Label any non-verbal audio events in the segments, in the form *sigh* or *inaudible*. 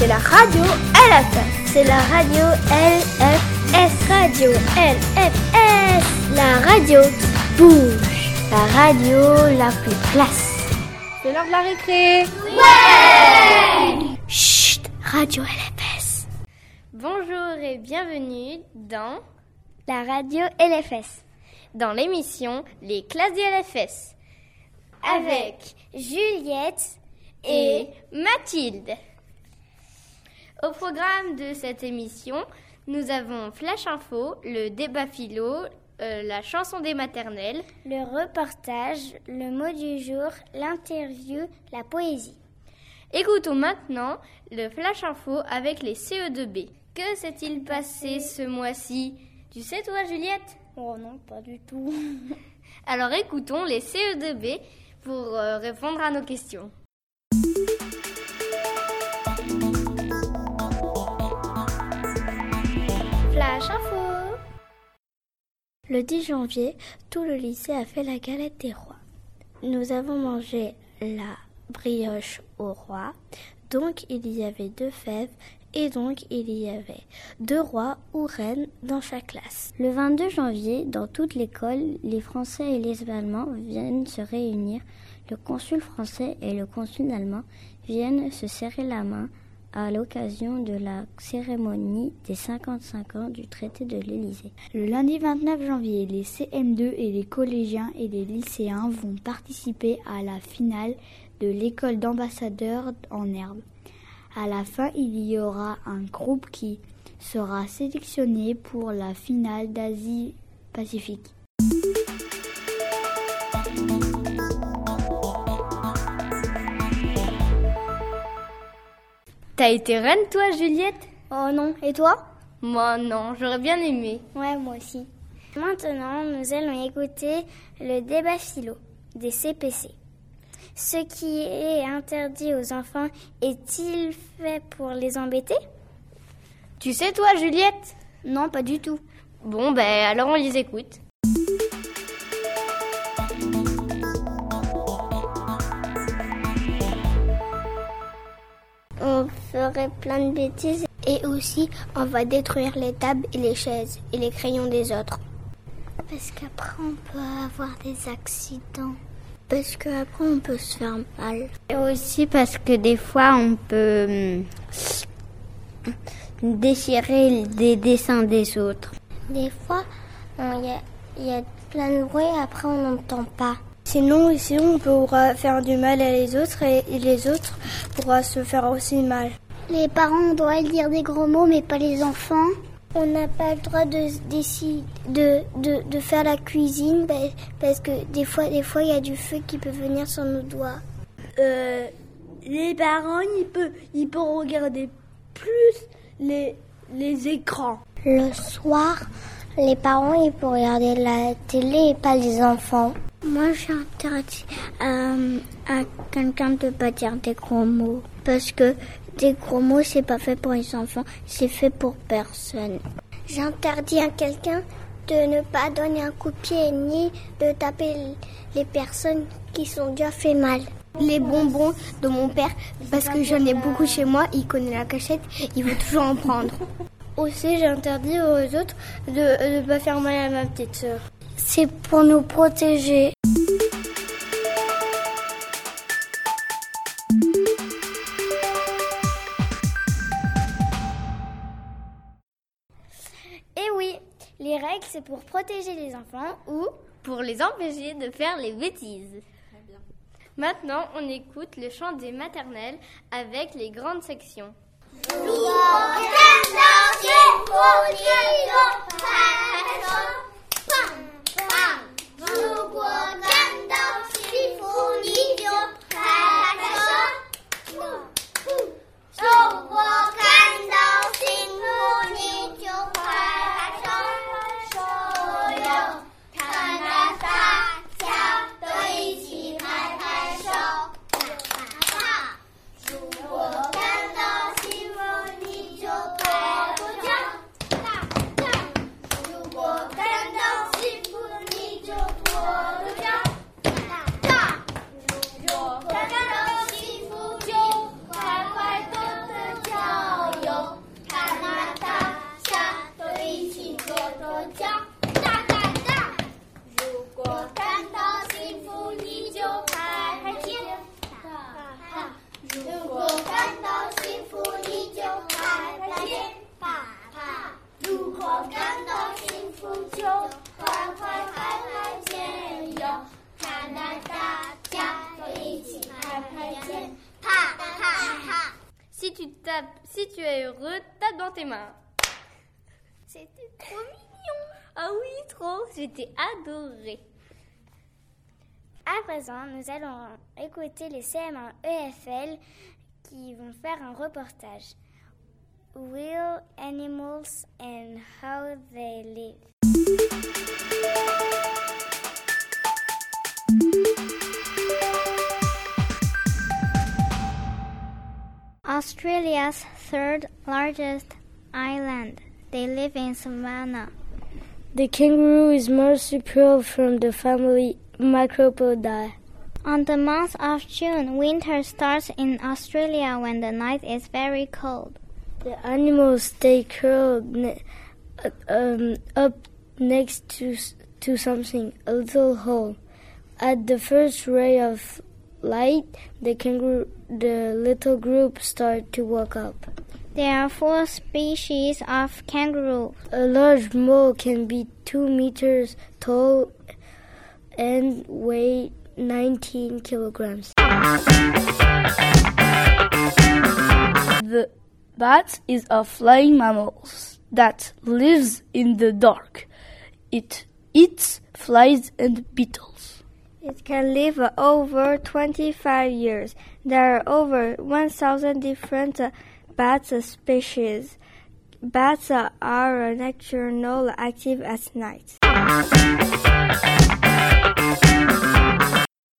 C'est la radio LFS. C'est la radio LFS. Radio LFS. La radio qui bouge. La radio la plus classe. C'est l'heure de la récré. Ouais Chut, radio LFS. Bonjour et bienvenue dans la radio LFS. Dans l'émission Les classes du LFS. Avec Juliette et Mathilde. Au programme de cette émission, nous avons Flash Info, le débat philo, euh, la chanson des maternelles, le reportage, le mot du jour, l'interview, la poésie. Écoutons maintenant le Flash Info avec les CE2B. Que s'est-il passé ce mois-ci? Tu sais toi Juliette? Oh non, pas du tout. *laughs* Alors écoutons les CE2B pour euh, répondre à nos questions. Le 10 janvier, tout le lycée a fait la galette des rois. Nous avons mangé la brioche au roi, donc il y avait deux fèves et donc il y avait deux rois ou reines dans chaque classe. Le 22 janvier, dans toute l'école, les Français et les Allemands viennent se réunir. Le consul français et le consul allemand viennent se serrer la main à l'occasion de la cérémonie des 55 ans du traité de l'Élysée. Le lundi 29 janvier, les CM2 et les collégiens et les lycéens vont participer à la finale de l'école d'ambassadeurs en herbe. À la fin, il y aura un groupe qui sera sélectionné pour la finale d'Asie-Pacifique. T'as été reine toi Juliette? Oh non, et toi? Moi non, j'aurais bien aimé. Ouais, moi aussi. Maintenant, nous allons écouter le débat philo des CPC. Ce qui est interdit aux enfants est-il fait pour les embêter? Tu sais toi Juliette? Non, pas du tout. Bon, ben alors on les écoute. On ferait plein de bêtises et aussi on va détruire les tables et les chaises et les crayons des autres. Parce qu'après on peut avoir des accidents. Parce qu'après on peut se faire mal. Et aussi parce que des fois on peut hum, déchirer des dessins des autres. Des fois il y, a plein de bruit après on n'entend pas. Sinon, sinon, on pourra faire du mal à les autres et, les autres pourra se faire aussi mal. Les parents doivent dire des gros mots, mais pas les enfants. On n'a pas le droit de, de, de, de, faire la cuisine parce que des fois, des fois, il y a du feu qui peut venir sur nos doigts. Euh, les parents, ils peuvent, ils peuvent regarder plus les, les écrans. Le soir, les parents, ils peuvent regarder la télé et pas les enfants. Moi, j'interdis euh, à quelqu'un de pas dire des gros mots. Parce que des gros mots, c'est pas fait pour les enfants, c'est fait pour personne. J'interdis à quelqu'un de ne pas donner un coup de pied ni de taper les personnes qui sont déjà fait mal. Les bonbons de mon père, parce que j'en ai beaucoup chez moi, il connaît la cachette, il veut toujours en prendre. *laughs* Aussi, j'interdis aux autres de ne pas faire mal à ma petite sœur. C'est pour nous protéger. Et eh oui, les règles, c'est pour protéger les enfants ou pour les empêcher de faire les bêtises. Maintenant, on écoute le chant des maternelles avec les grandes sections. 누구든지 고리로 가서 빵빵 누구 trop. J'étais adorée. À présent, nous allons écouter les CM1 EFL qui vont faire un reportage. Real Animals and How They Live. Australia's third largest island. They live in Savannah. The kangaroo is marsupial from the family Macropodidae. On the month of June, winter starts in Australia when the night is very cold. The animals stay curled ne- uh, um, up next to to something, a little hole. At the first ray of light, the kangaroo, the little group start to walk up. There are four species of kangaroo. A large mole can be two meters tall and weigh 19 kilograms. The bat is a flying mammal that lives in the dark. It eats flies and beetles. It can live over 25 years. There are over 1,000 different uh, bat species. Bats are nocturnal, active at night.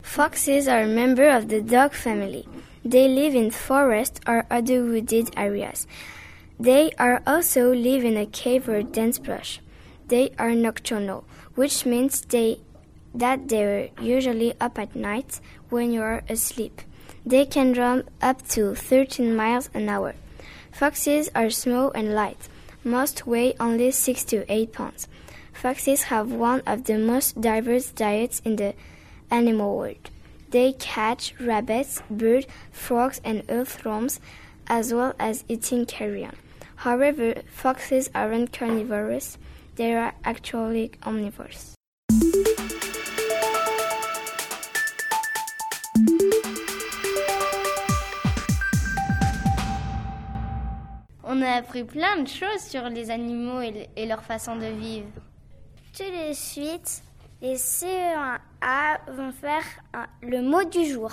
Foxes are a member of the dog family. They live in forests or other wooded areas. They are also live in a cave or dense brush. They are nocturnal, which means they that they're usually up at night when you are asleep. They can run up to 13 miles an hour. Foxes are small and light. Most weigh only 6 to 8 pounds. Foxes have one of the most diverse diets in the animal world. They catch rabbits, birds, frogs, and earthworms, as well as eating carrion. However, foxes aren't carnivorous, they are actually omnivores. On a appris plein de choses sur les animaux et, et leur façon de vivre. Tout de suite, les CE1A vont faire un- le mot du jour.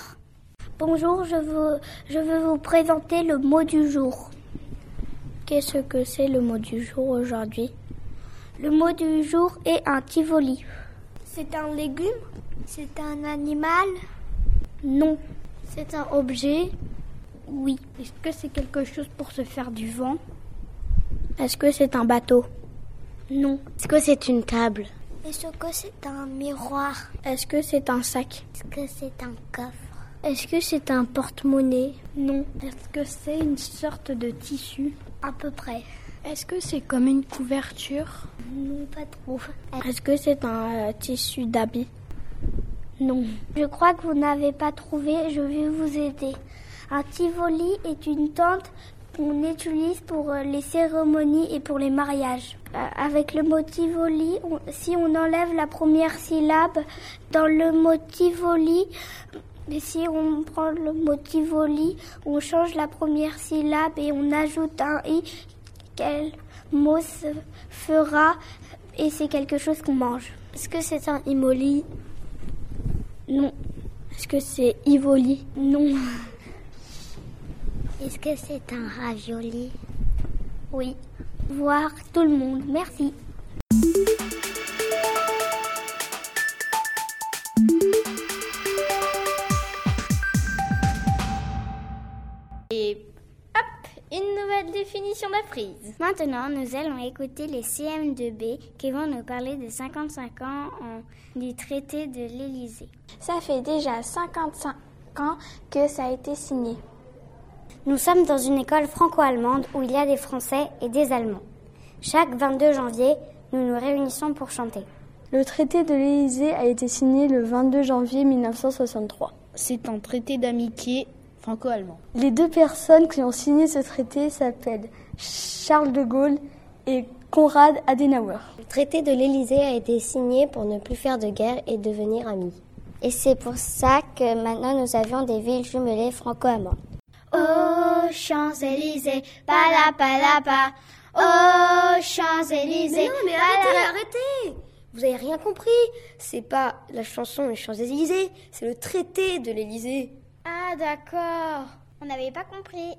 Bonjour, je, vous, je veux vous présenter le mot du jour. Qu'est-ce que c'est le mot du jour aujourd'hui? Le mot du jour est un tivoli. C'est un légume? C'est un animal? Non. C'est un objet Oui. Est-ce que c'est quelque chose pour se faire du vent Est-ce que c'est un bateau Non. Est-ce que c'est une table Est-ce que c'est un miroir Est-ce que c'est un sac Est-ce que c'est un coffre Est-ce que c'est un porte-monnaie Non. Est-ce que c'est une sorte de tissu À peu près. Est-ce que c'est comme une couverture Non, pas trop. Est-ce que c'est un euh, tissu d'habit Non. Je crois que vous n'avez pas trouvé, je vais vous aider. Un tivoli est une tente qu'on utilise pour euh, les cérémonies et pour les mariages. Euh, avec le mot tivoli, on- si on enlève la première syllabe dans le mot tivoli, si on prend le mot tivoli, on change la première syllabe et on ajoute un i, quel mot se fera et c'est quelque chose qu'on mange. Est-ce que c'est un imoli? Non. Est-ce que c'est Ivoli? Non. Est-ce que c'est un ravioli? Oui. Voir tout le monde. Merci. Et hop, une nouvelle définition d'apprise. Maintenant, nous allons écouter les CM2B qui vont nous parler de 55 ans en- du traité de l'Élysée. Ça fait déjà 55 ans que ça a été signé. Nous sommes dans une école franco-allemande où il y a des Français et des Allemands. Chaque 22 janvier, nous nous réunissons pour chanter. Le traité de l'Élysée a été signé le 22 janvier 1963. C'est un traité d'amitié franco-allemand. Les deux personnes qui ont signé ce traité s'appellent Charles de Gaulle et Konrad Adenauer. Le traité de l'Élysée a été signé pour ne plus faire de guerre et devenir amis. Et c'est pour ça que maintenant nous avions des villes jumelées franco-allemandes. Aux Champs-Élysées, palapa, Aux Champs-Élysées. Mais non, mais arrêtez, arrêtez Vous avez rien compris. C'est pas la chanson Les Champs-Élysées, c'est le traité de l'Élysée. Ah, d'accord. On n'avait pas compris.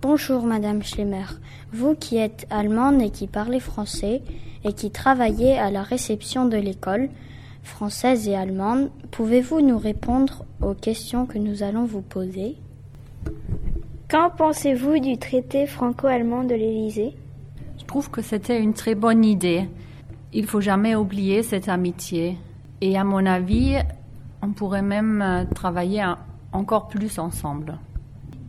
Bonjour Madame Schlemmer. Vous qui êtes allemande et qui parlez français et qui travaillez à la réception de l'école française et allemande, pouvez-vous nous répondre aux questions que nous allons vous poser? Qu'en pensez-vous du traité franco-allemand de l'Élysée? Je trouve que c'était une très bonne idée. Il faut jamais oublier cette amitié. Et à mon avis, on pourrait même euh, travailler encore plus ensemble.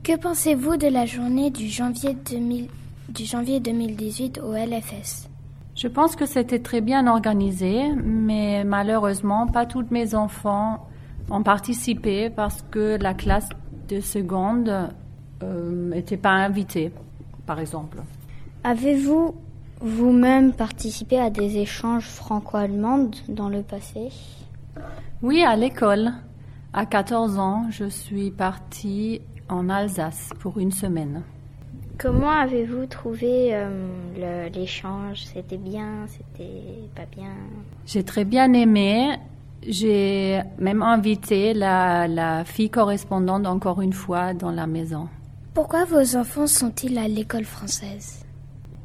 Que pensez-vous de la journée du janvier, 2000, du janvier 2018 au LFS Je pense que c'était très bien organisé, mais malheureusement, pas tous mes enfants ont participé parce que la classe de seconde n'était euh, pas invitée, par exemple. Avez-vous vous-même participé à des échanges franco-allemands dans le passé? Oui, à l'école. À 14 ans, je suis partie en Alsace pour une semaine. Comment avez-vous trouvé euh, l'échange? C'était bien C'était pas bien? J'ai très bien aimé. J'ai même invité la, la, fille correspondante encore une fois dans la maison. Pourquoi vos enfants sont-ils à l'école française?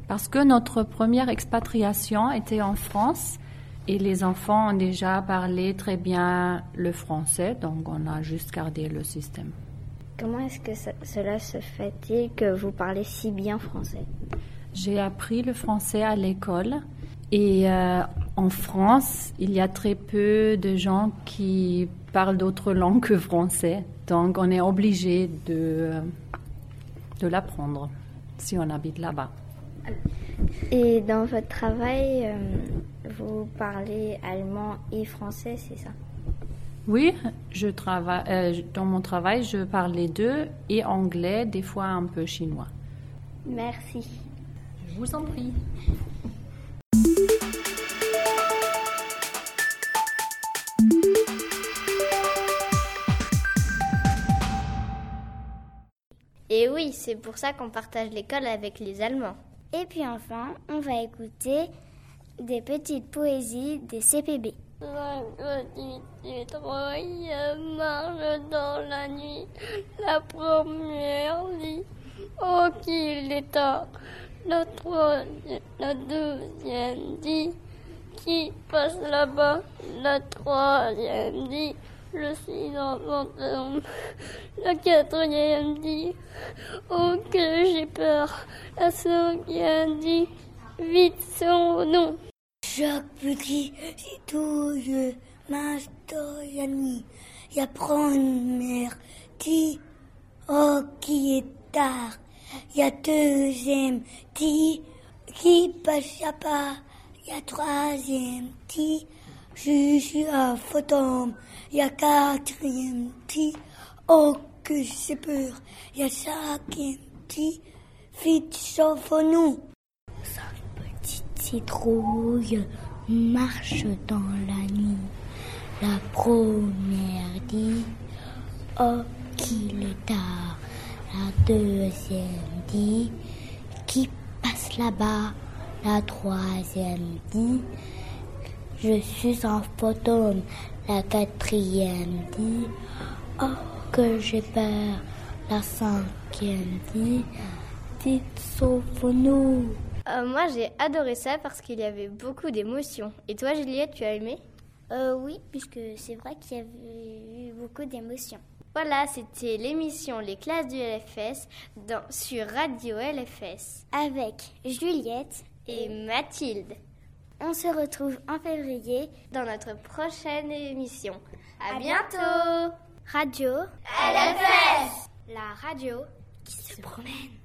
Parce que notre première expatriation était en France et les enfants ont déjà parlé très bien le français, donc on a juste gardé le système. Comment est-ce que cela se fait-il que vous parlez si bien français? J'ai appris le français à l'école et euh, en France, il y a très peu de gens qui parlent d'autres langues que français. Donc on est obligé de, de l'apprendre si on habite là-bas. Et dans votre travail, euh, vous parlez allemand et français, c'est ça? Oui, je travaille, euh, dans mon travail, je parle les deux et anglais, des fois un peu chinois. Merci. Je vous en prie. Oui, c'est pour ça qu'on partage l'école avec les Allemands. Et puis enfin, on va écouter des petites poésies des CPB. La petite marche dans la nuit, la première dit Oh qu'il est tard, la troisième, la deuxième dit Qui passe là-bas, la troisième dit Je suis dans mon la quatrième dit Oh que j'ai peur, la cinquième dit Vite son nom. Jacques Petit, citouille, nuit, y a première, dit, oh, qui est tard, y a deuxième, dit, qui passe à pas, y a troisième, dit, je suis un fantôme, y a quatrième, dit, oh, que j'ai peur, y a cinquième, dit, vite, sauvons-nous citrouille marche dans la nuit. La première dit Oh, qu'il est tard. La deuxième dit Qui passe là-bas? La troisième dit Je suis un fantôme. La quatrième dit Oh, que j'ai peur. La cinquième dit Dites, sauve-nous. Euh, moi, j'ai adoré ça parce qu'il y avait beaucoup d'émotions. Et toi, Juliette, tu as aimé? Euh, Oui, puisque c'est vrai qu'il y avait eu beaucoup d'émotions. Voilà, c'était l'émission Les classes du LFS dans, sur Radio LFS. Avec Juliette et Mathilde. On se retrouve en février dans notre prochaine émission. À, bientôt. Radio LFS La radio qui se promène.